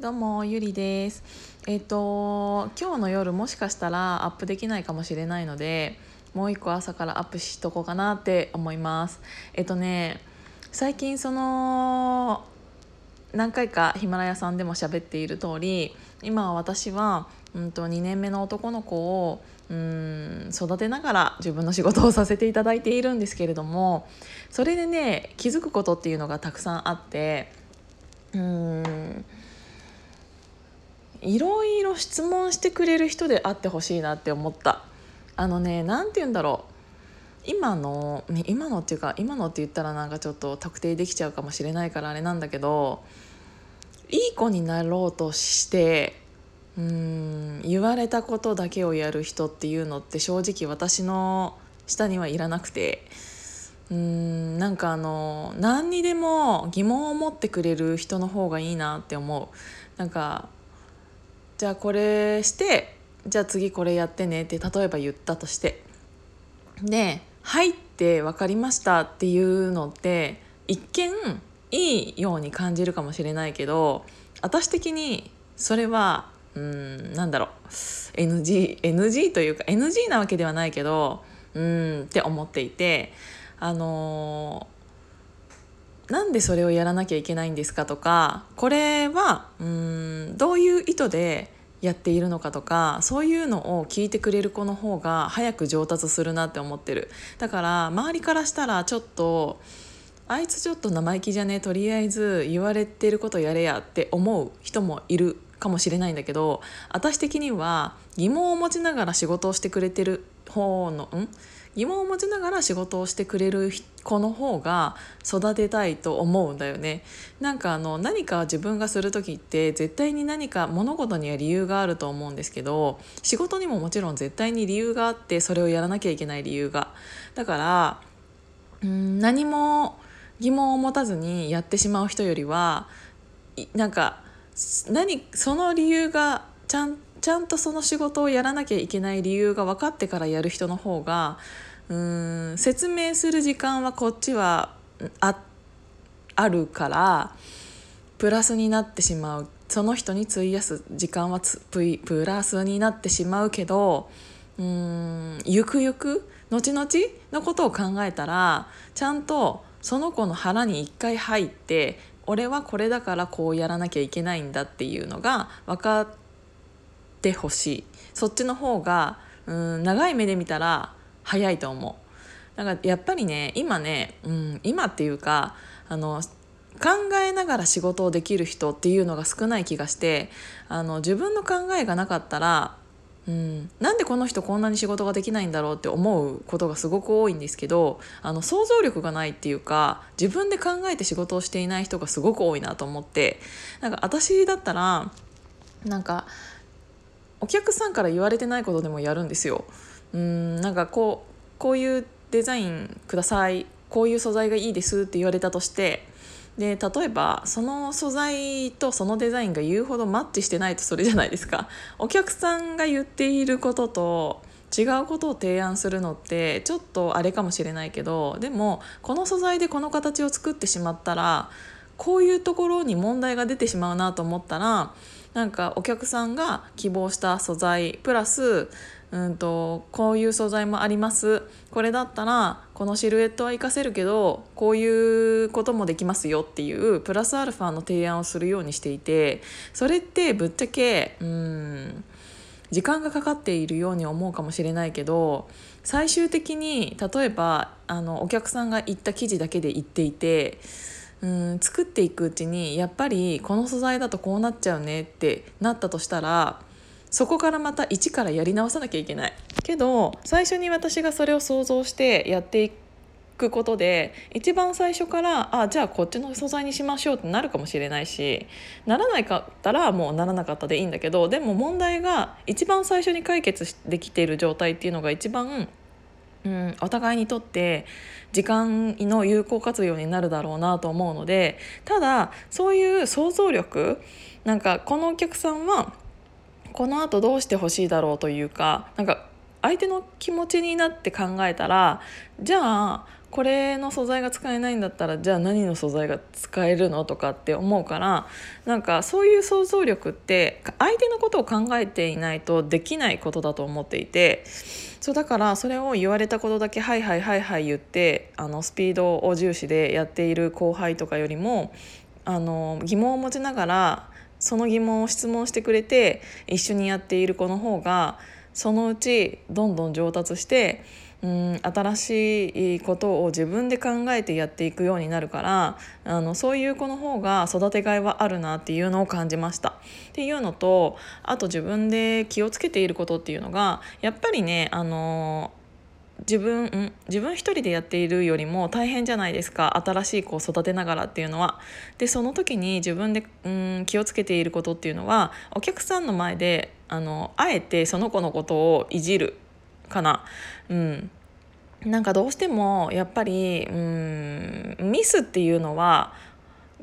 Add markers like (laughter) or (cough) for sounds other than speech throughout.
どうもゆりです。えっ、と今日の夜もしかしたらアップできないかもしれないのでもう一個朝からアップしとこうかなって思います。えっ、とね最近その何回かヒマラヤさんでも喋っている通り今私は、うんと、2年目の男の子をうん育てながら自分の仕事をさせていただいているんですけれどもそれでね気づくことっていうのがたくさんあってうんいろいろ質問してくれる人であってほしいなって思った。あのね何て言うんだろう。今の今のっていうか今のって言ったらなんかちょっと特定できちゃうかもしれないからあれなんだけどいい子になろうとしてうん言われたことだけをやる人っていうのって正直私の下にはいらなくてうんなんかあの何にでも疑問を持ってくれる人の方がいいなって思う。なんかじゃあこれしてじゃあ次これやってねって例えば言ったとして。で「はい」って分かりましたっていうのって一見いいように感じるかもしれないけど私的にそれはうんなんだろう。NG, NG というか NG なわけではないけどうんって思っていてあのー、なんでそれをやらなきゃいけないんですかとかこれはうんどういう意図でやっているのかとかそういうのを聞いてくれる子の方が早く上達するなって思ってる。だから周りからしたらちょっとあいつちょっと生意気じゃねとりあえず言われてることやれやって思う人もいるかもしれないんだけど私的には疑問を持ちながら仕事をしてくれてる方のん？疑問を持ちながら仕事をしてくれる子の方が育てたいと思うんだよね。なんかあの何か自分がする時って絶対に何か物事には理由があると思うんですけど仕事にももちろん絶対に理由があってそれをやらなきゃいけない理由が。だからうん何も疑問を持たずにやってしまう人よりはなんか何その理由がちゃんとちゃんとその仕事をやらなきゃいけない理由が分かってからやる人の方がうん説明する時間はこっちはああるからプラスになってしまう。その人に費やす時間はプラスになってしまうけどうんゆくゆく後々のことを考えたらちゃんとその子の腹に一回入って俺はこれだからこうやらなきゃいけないんだっていうのが分かってってほしい。そっちの方がうん長い目で見たら早いと思う。だからやっぱりね今ね、うん、今っていうかあの考えながら仕事をできる人っていうのが少ない気がしてあの自分の考えがなかったらうん、なんでこの人こんなに仕事ができないんだろうって思うことがすごく多いんですけどあの想像力がないっていうか自分で考えて仕事をしていない人がすごく多いなと思って。なんか私だったらなんかお客さんから言われてないことでもやるんですよ。うんなんかこうこういうデザインくださいこういう素材がいいですって言われたとしてで例えばその素材とそのデザインが言うほどマッチしてないとそれじゃないですかお客さんが言っていることと違うことを提案するのってちょっとあれかもしれないけどでもこの素材でこの形を作ってしまったらこういうところに問題が出てしまうなと思ったらなんかお客さんが希望した素材プラスうんとこういう素材もあります。これだったらこのシルエットは活かせるけどこういうこともできますよっていうプラスアルファの提案をするようにしていてそれってぶっちゃけうん時間がかかっているように思うかもしれないけど最終的に例えばあのお客さんが言った記事だけで言っていてうん作っていくうちにやっぱりこの素材だとこうなっちゃうねってなったとしたらそこからまた一からやり直さなきゃいけない。けど最初に私がそれを想像してやっていくことで一番最初からあじゃあこっちの素材にしましょうってなるかもしれないしならないかったらもうならなかったでいいんだけどでも問題が一番最初に解決できている状態っていうのが一番うん、お互いにとって時間の有効活用になるだろうなと思うのでただそういう想像力なんかこのお客さんはこのあとどうしてほしいだろうというかなんか相手の気持ちになって考えたらじゃあこれの素材が使えないんだったらじゃあ何の素材が使えるのとかって思うからなんかそういう想像力って相手のことを考えていないとできないことだと思っていてそうだからそれを言われたことだけ「はいはいはいはい」言ってあのスピードを重視でやっている後輩とかよりもあの疑問を持ちながらその疑問を質問してくれて一緒にやっている子の方がそのうちどんどん上達してうん新しいことを自分で考えてやっていくようになるからあのそういう子の方が育てがいはあるなっていうのを感じました。っていうのとあと自分で気をつけていることっていうのがやっぱりねあの自分自分一人でやっているよりも大変じゃないですか新しい子を育てながらっていうのは。でその時に自分でうん気をつけていることっていうのはお客さんの前であのあえてその子のことをいじるかな。うん。なんかどうしてもやっぱりうんミスっていうのは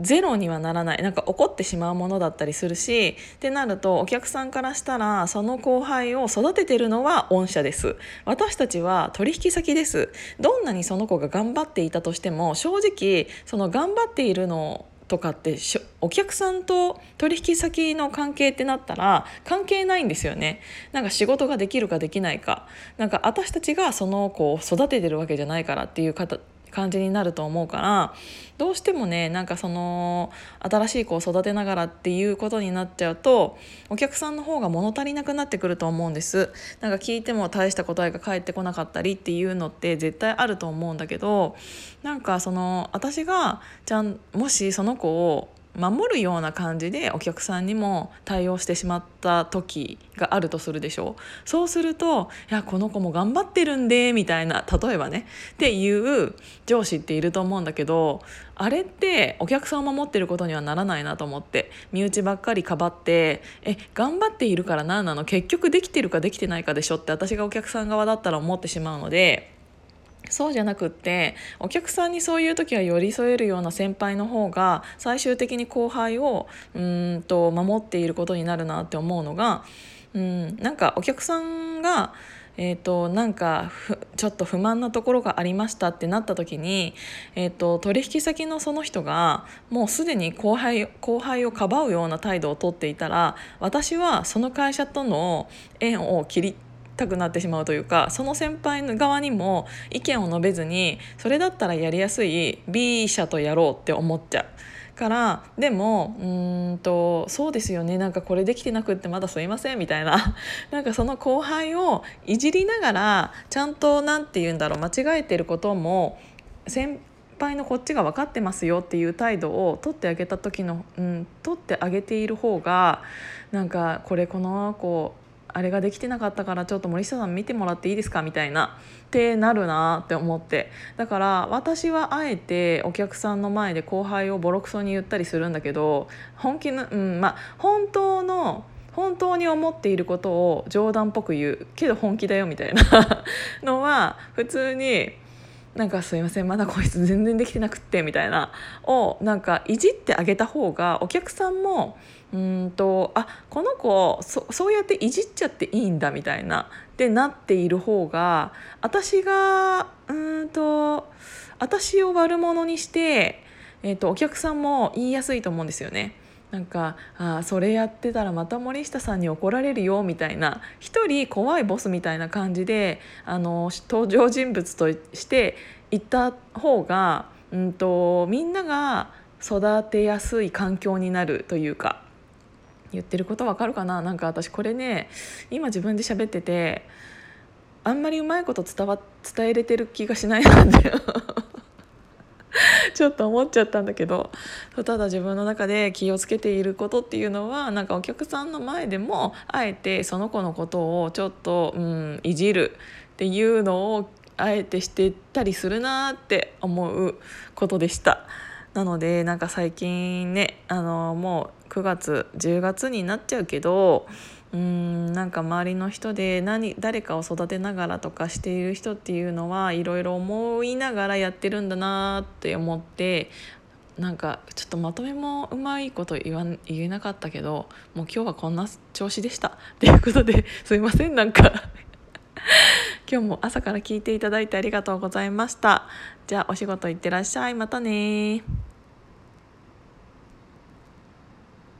ゼロにはならない。なんか怒ってしまうものだったりするしってなるとお客さんからしたらその後輩を育ててるのは御社です。私たちは取引先です。どんなにその子が頑張っていたとしても正直その頑張っているのとかってお客さんと取引先の関係ってなったら関係ないんですよね。なんか仕事ができるかできないか。なんか私たちがその子を育ててるわけじゃないからっていう方感じになると思うからどうしてもねなんかその新しい子を育てながらっていうことになっちゃうとお客さんの方が物足りなくなってくると思うんです。なんか聞いても大した答えが返ってこなかったりっていうのって絶対あると思うんだけどなんかその私がちゃんもしその子を守るような感じでお客さんにも対応してしまった時があるとするでしょうそうすると「いやこの子も頑張ってるんで」みたいな例えばねっていう上司っていると思うんだけどあれってお客さんを守ってることにはならないなと思って身内ばっかりかばって「え頑張っているから何なの？結局できてるかできてないかでしょ」って私がお客さん側だったら思ってしまうので。そうじゃなくってお客さんにそういう時は寄り添えるような先輩の方が最終的に後輩をうんと守っていることになるなって思うのがうんなんかお客さんがえーと、なんかちょっと不満なところがありましたってなった時に、えーと、取引先のその人がもうすでに後輩後輩をかばうような態度をとっていたら私はその会社との縁を切りたくなってしまうというかその先輩の側にも意見を述べずにそれだったらやりやすい B 社とやろうって思っちゃう。からでもうんとそうですよねなんかこれできてなくってまだすいませんみたいな (laughs) なんかその後輩をいじりながらちゃんと何て言うんだろう間違えてることも先輩のこっちが分かってますよっていう態度を取ってあげた時の、うん、取ってあげている方がなんかこれこの子あれができてなかったからちょっと森下さん見てもらっていいですかみたいなってなるなって思って。だから私はあえてお客さんの前で後輩をボロクソに言ったりするんだけど (laughs) 本気の、うんまあ、本当の本当に思っていることを冗談っぽく言うけど本気だよみたいなのは普通になんかすいませんまだこいつ全然できてなくってみたいなをなんかいじってあげた方がお客さんもうんとあこの子そそうやっていじっちゃっていいんだみたいなでなっている方が私がうんと私を悪者にして、えーと、お客さんも言いやすいと思うんですよね。なんかあそれやってたらまた森下さんに怒られるよみたいな一人怖いボスみたいな感じであの登場人物として行った方が、うんとみんなが育てやすい環境になるというか言ってることわかるかな？なんか私これね今自分で喋っててあんまりうまいこと伝わ伝えれてる気がしないなんて (laughs) ちょっと思っちゃったんだけどただ自分の中で気をつけていることっていうのはなんかお客さんの前でもあえてその子のことをちょっと、うん、いじるっていうのをあえてしてたりするなって思うことでした。なのでなんか最近ねあのもう9月10月になっちゃうけどうんなんか周りの人で何誰かを育てながらとかしている人っていうのはいろいろ思いながらやってるんだなって思ってなんかちょっとまとめもうまいこと言わ言えなかったけどもう今日はこんな調子でした。(laughs) ということで (laughs) すいませんなんか。(laughs) 今日も朝から聞いていただいてありがとうございました。じゃあお仕事行ってらっしゃい。またね